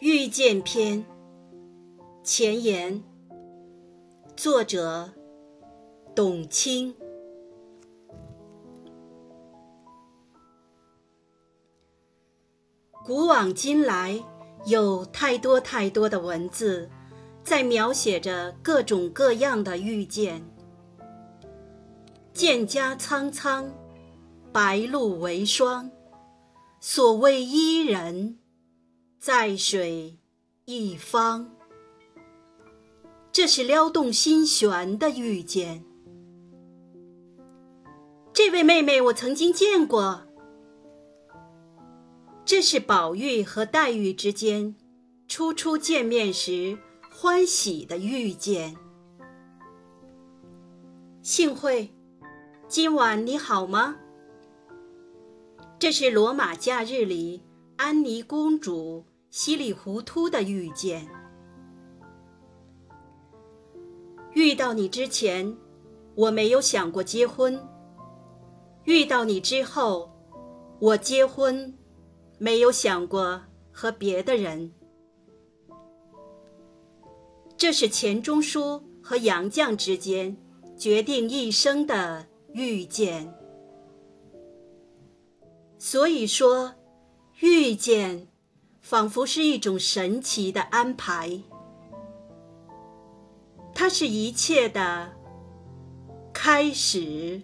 遇见篇前言，作者董卿。古往今来，有太多太多的文字，在描写着各种各样的遇见。蒹葭苍苍，白露为霜。所谓伊人，在水一方。这是撩动心弦的遇见。这位妹妹，我曾经见过。这是宝玉和黛玉之间初初见面时欢喜的遇见。幸会，今晚你好吗？这是罗马假日里安妮公主稀里糊涂的遇见。遇到你之前，我没有想过结婚；遇到你之后，我结婚，没有想过和别的人。这是钱钟书和杨绛之间决定一生的遇见。所以说，遇见仿佛是一种神奇的安排，它是一切的开始。